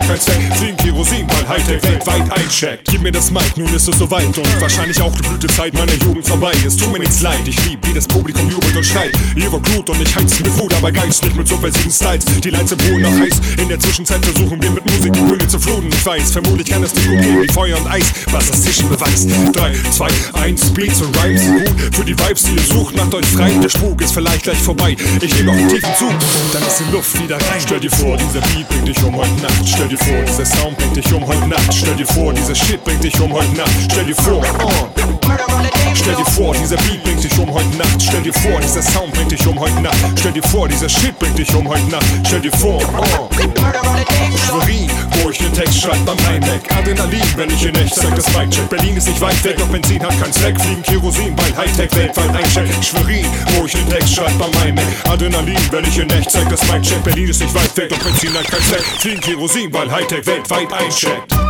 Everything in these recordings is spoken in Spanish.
Zeit versteckt. Sin Kerosin, weil weltweit eincheckt. Mir das Mic, nun ist es soweit und wahrscheinlich auch die Blütezeit meiner Jugend vorbei. Es tut mir nichts leid, ich lieb, wie das Publikum jubelt und schreit. Ihr war Blut und ich heiz mit Wut, aber geistlich mit subversiven Styles. Die Lights im noch heiß. In der Zwischenzeit versuchen wir mit Musik die Bühne zu fluten. Ich weiß, vermutlich kann es dir gut gehen wie Feuer und Eis, was das Tischen beweist. 3, 2, 1, Beats und Rhymes gut für die Vibes, die ihr sucht. Macht euch frei, der Spuk ist vielleicht gleich vorbei. Ich nehme noch einen tiefen Zug, dann ist die Luft wieder rein. Stell dir vor, dieser Beat bringt dich um heute Nacht. Stell dir vor, dieser Sound bringt dich um heute Nacht. Stell dir vor, dieser Shit bringt dich um heute Nacht. Stell dir vor. Stell dir vor, dieser Beat bringt dich um heute Nacht. Stell dir vor, dieser Sound bringt dich um heute Nacht. Stell dir vor, dieser Shit bringt dich um heute Nacht. Stell dir vor, oh. Schwerin, wo ich den Text schreib beim iMac. Adrenalin, wenn ich in echt sag das Mic check. Berlin ist nicht weit weg, doch Benzin hat keinen Zweck. Fliegen Kerosin, weil Hightech weltweit eincheckt. Schwerin, wo ich den Text schreib beim iMac. Adrenalin, wenn ich in echt sag das Mic check. Berlin ist nicht weit weg, doch Benzin hat keinen Zweck. Fliegen Kerosin, weil Hightech weltweit eincheckt.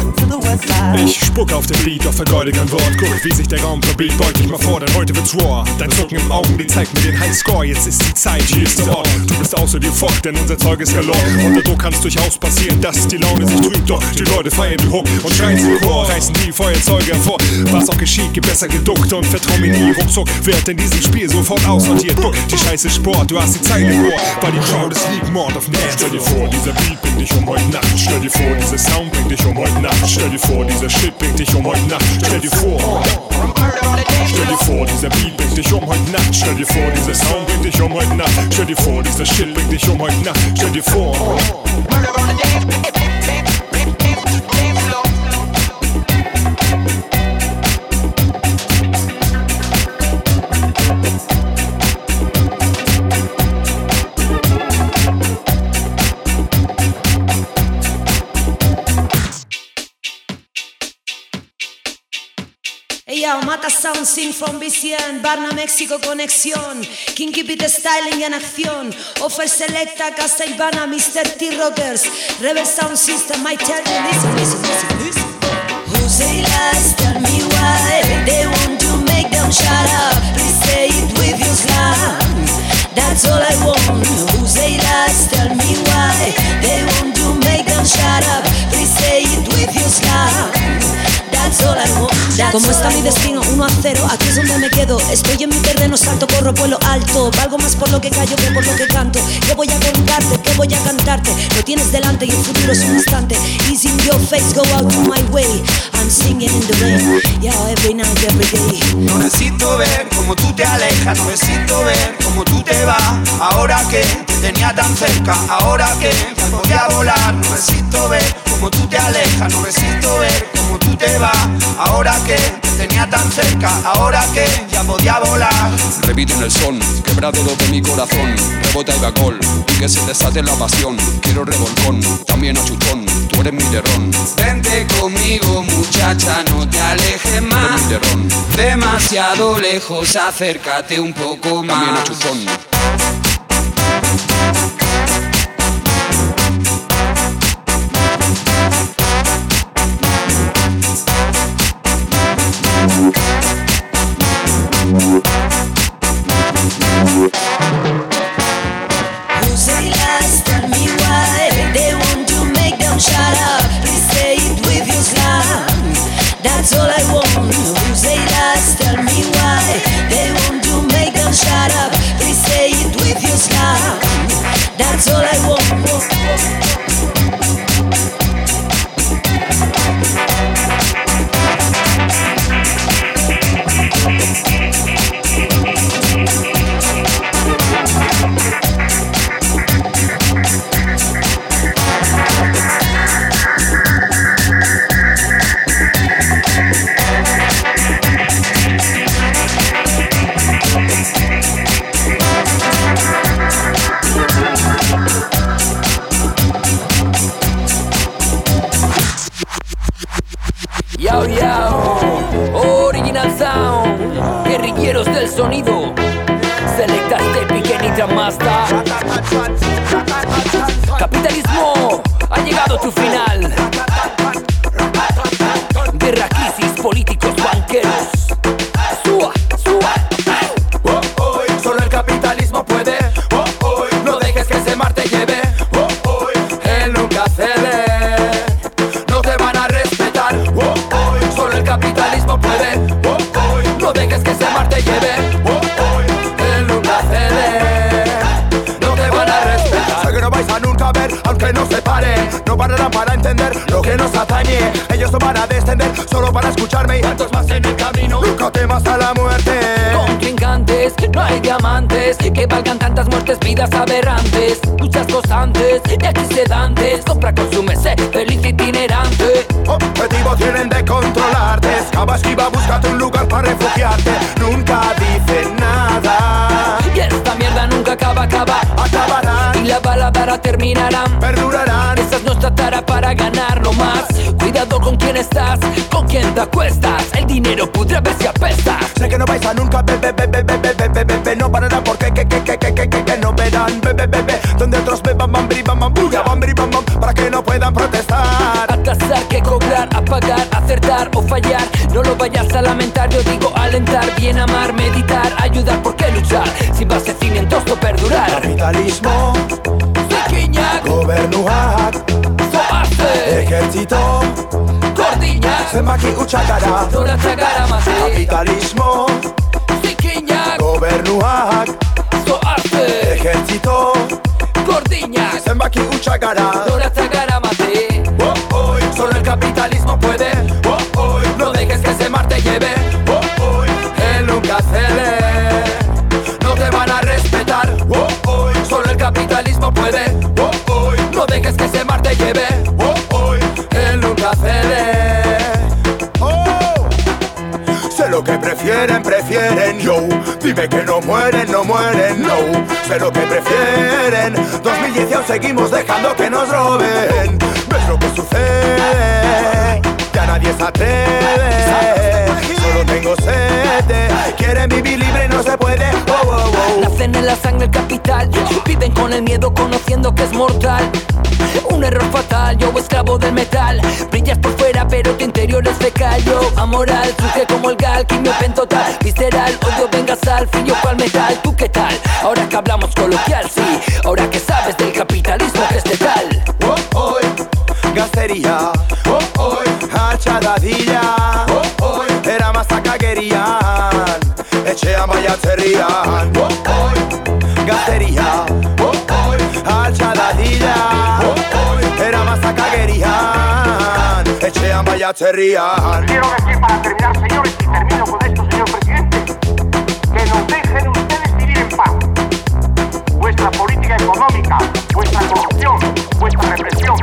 Ich spuck auf den Beat, auf vergeude kein Wort. Guck, wie sich der Raum verbiegt, dich mal vor, denn heute wird's raw. Dein Zucken im Augen, die zeigt mir den Highscore. Jetzt ist die Zeit, hier ist der Ort. Du bist außer dir fort, denn unser Zeug ist galore. Unter Druck kann's durchaus passieren, dass die Laune sich trübt. Doch die Leute feiern den Hook und schreien zum Chor. Reißen die Feuerzeuge hervor. Was auch geschieht, gibt besser geduckt und vertrau mir nie. Ruckzuck wird in diesem Spiel sofort aussortiert. Guck, die Scheiße Sport, du hast die Zeit im Ohr. Weil die Crowd ist lieb, Mord auf Dance. Stell dir vor, dieser Beat bringt dich um heute Nacht. Stell dir vor, dieser Sound bringt dich um heute Nacht. Stell dir vor, dieser Shit bringt dich um heute Nacht. Stell dir vor. Stell dir vor, dieser Beat bringt dich um heute Nacht. Stell dir vor, dieser Sound bringt dich um heute Nacht. Stell dir vor, dieser Shit bringt dich um heute Nacht. Stell dir vor. Yo, Mata Sound Scene from BCN, Barna México Conexión, Kinky Beat Styling en acción, Offer Selecta, Castellbana, Mr. T Rockers, Rebel Sound System, my tell you, listen, listen, listen, listen. Who say lies, tell me why they want to make them shut up. Please say it with your slang. That's all I want. Who say lies, tell me why they want to make them shut up. Please say it with your slang. That's all I want. That's Como está mi destino, 1 a 0, aquí es donde me quedo. Estoy en mi terreno, salto, corro, vuelo alto. Valgo más por lo que callo que por lo que canto. ¿Qué voy a contarte? ¿Qué voy a cantarte? Lo tienes delante y el futuro es un instante. Easy in your face, go out of my way. I'm singing in the rain, yeah, every night, every day. No necesito ver cómo tú te alejas, no necesito ver cómo tú te vas. Ahora que te tenía tan cerca, ahora que ya podía volar. No necesito ver cómo tú te alejas, no necesito ver cómo tú te vas. Ahora que te tenía tan cerca, ahora que ya podía volar. Repite en el son, quebrado de mi corazón, rebota el gacol y que se desate la pasión. Quiero revolcón, también a chutón, tú eres mi terrón, Vente conmigo, muchacha, no te alejes eres más. mi Demasiado lejos, acércate un poco también a más. chutón. Aunque no se pare. No pararán para entender lo que nos atañe. Ellos no van a descender solo para escucharme y tantos más en el camino. Nunca temas a la muerte. Contrincantes, no hay diamantes que valgan tantas muertes, vidas aberrantes. Luchas constantes, de aquí sedantes. Compra, consume, sé feliz itinerante. Objetivo tienen de controlarte. Escapa, esquiva, búscate un lugar para refugiarte. Nunca dicen nada. Y esta mierda nunca acaba, acaba. Baladara terminarán. perdurarán. Esa es nuestra tara para ganarlo más. Cuidado con quién estás, con quién te acuestas. El dinero pudre ver si apestas. Sé que no vais a nunca, bebé, bebé, bebé, bebé, bebé, no pararán porque que, que, que, que, que, que, que no verán, bebé, bebé, donde otros beban, bam, bri, bam, bam, buga, bam, bri, bam, bam, para que no puedan protestar. Atrasar que cobrar, apagar, acertar o fallar. No lo vayas a lamentar, yo digo alentar, bien amar, meditar, ayudar, ¿por qué luchar? Sin base cimientos no perdurar. Capitalismo, gobernuak Zoazte! Ejertzito! Gordina! Zenbaki utxakara! Zoratza gara mazi! Kapitalismo! Zikinak! Gobernuak! Zoazte! Ejertzito! Gordina! Zenbaki utxakara! Zoratza prefieren, prefieren. Yo, dime que no mueren, no mueren. No, sé lo que prefieren. 2010 y aún seguimos dejando que nos roben. ¿Ves lo que sucede? Ya nadie se atreve. Solo tengo sed. Quieren vivir libre no se puede. En la sangre el capital, viven con el miedo conociendo que es mortal. Un error fatal, yo esclavo del metal. Brillas por fuera, pero tu interior es fecal. Yo amoral, surge como el gal, quimio total, visceral. Odio venga sal, frío cual metal. ¿Tú qué tal? Ahora que hablamos coloquial, sí. Ahora que sabes del capitalismo que es letal. Oh, oh, gastería. Oh, oh, hachadadilla. Oh, oh, era más caguerían. Etxean baiatzerrian. Oh, oh, gastería. Oh, oh, hachadadilla. Oh, oh, era más caguerían. Etxean baiatzerrian. Quiero decir para terminar, señores, y termino con esto, señor presidente, que nos dejen ustedes vivir en paz. Vuestra política económica, vuestra corrupción, vuestra represión,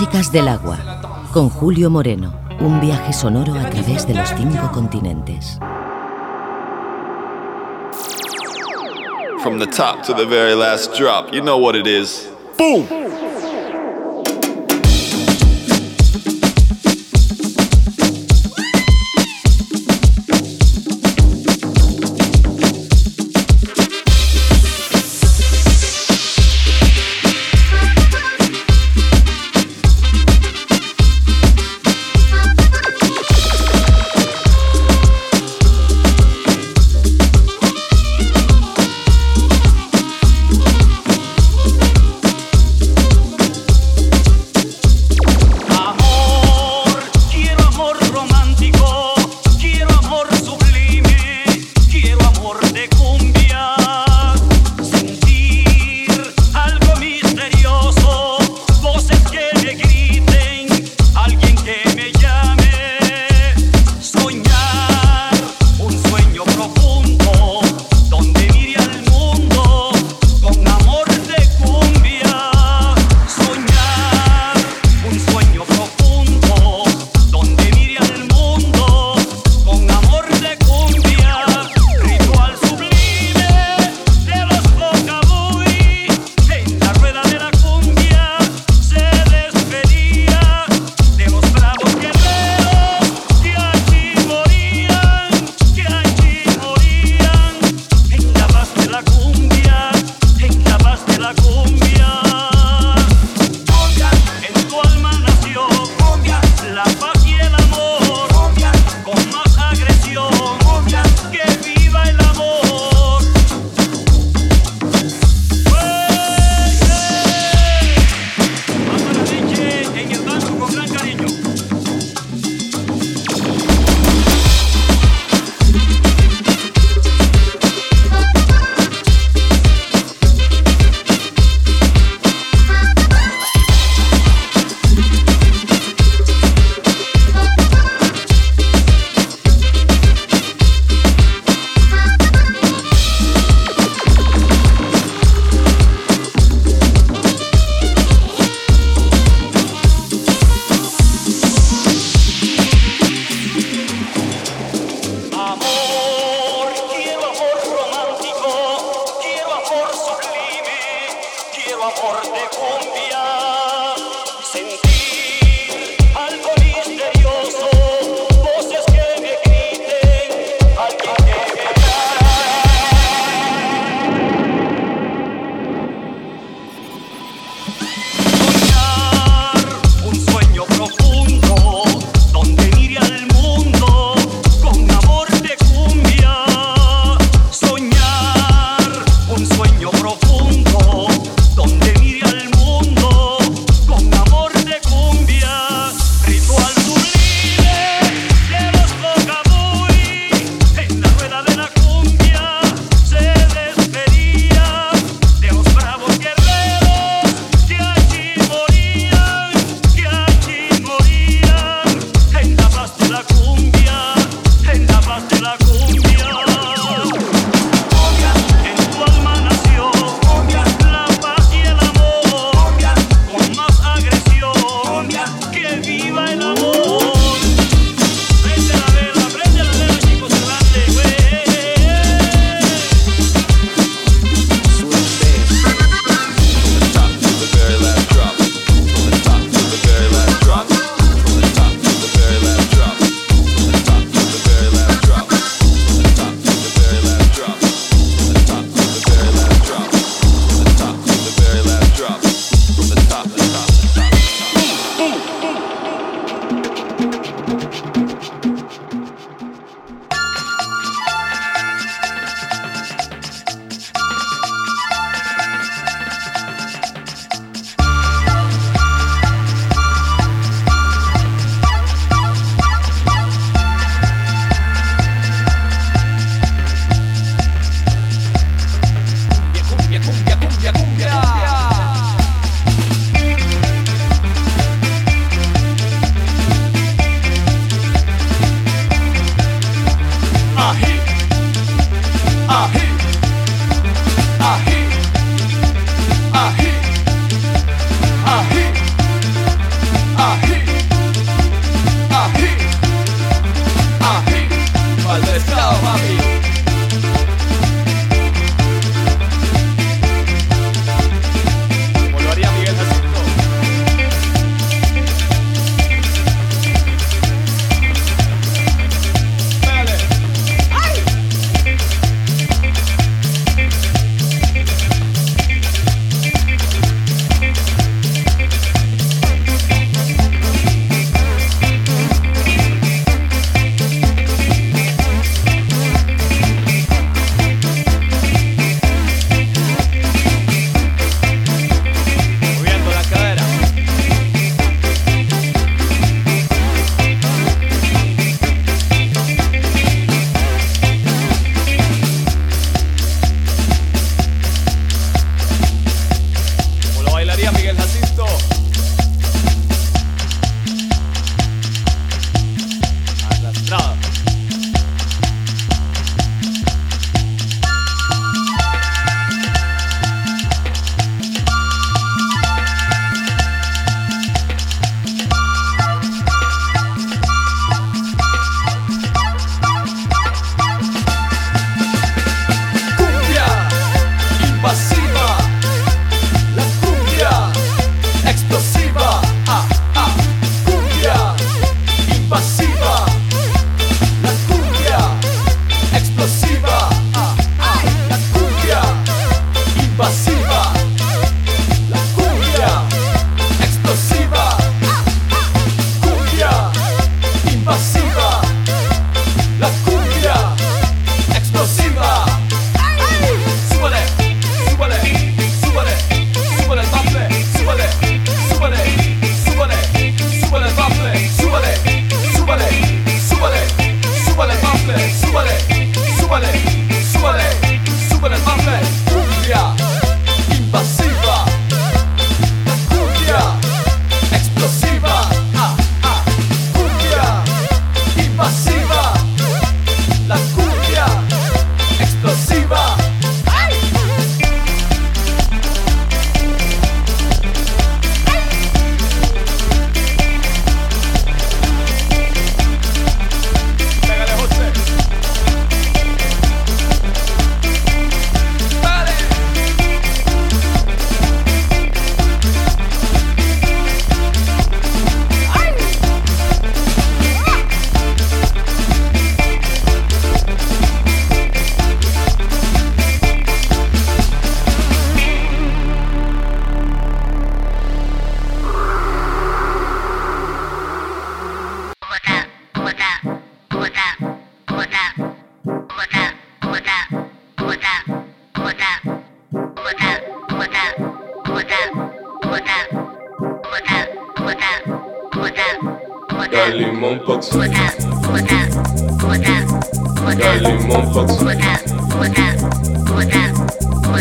Músicas del agua, con Julio Moreno, un viaje sonoro a través de los cinco continentes. From the top to the very last drop, you know what it is. Boom!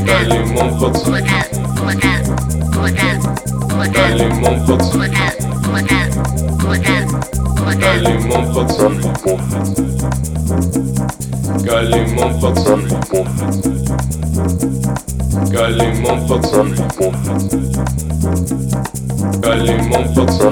Dale mon pote. Dale mon pote. Dale mon pote. Dale mon pote. Dale mon pote. Dale mon pote.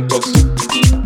Limón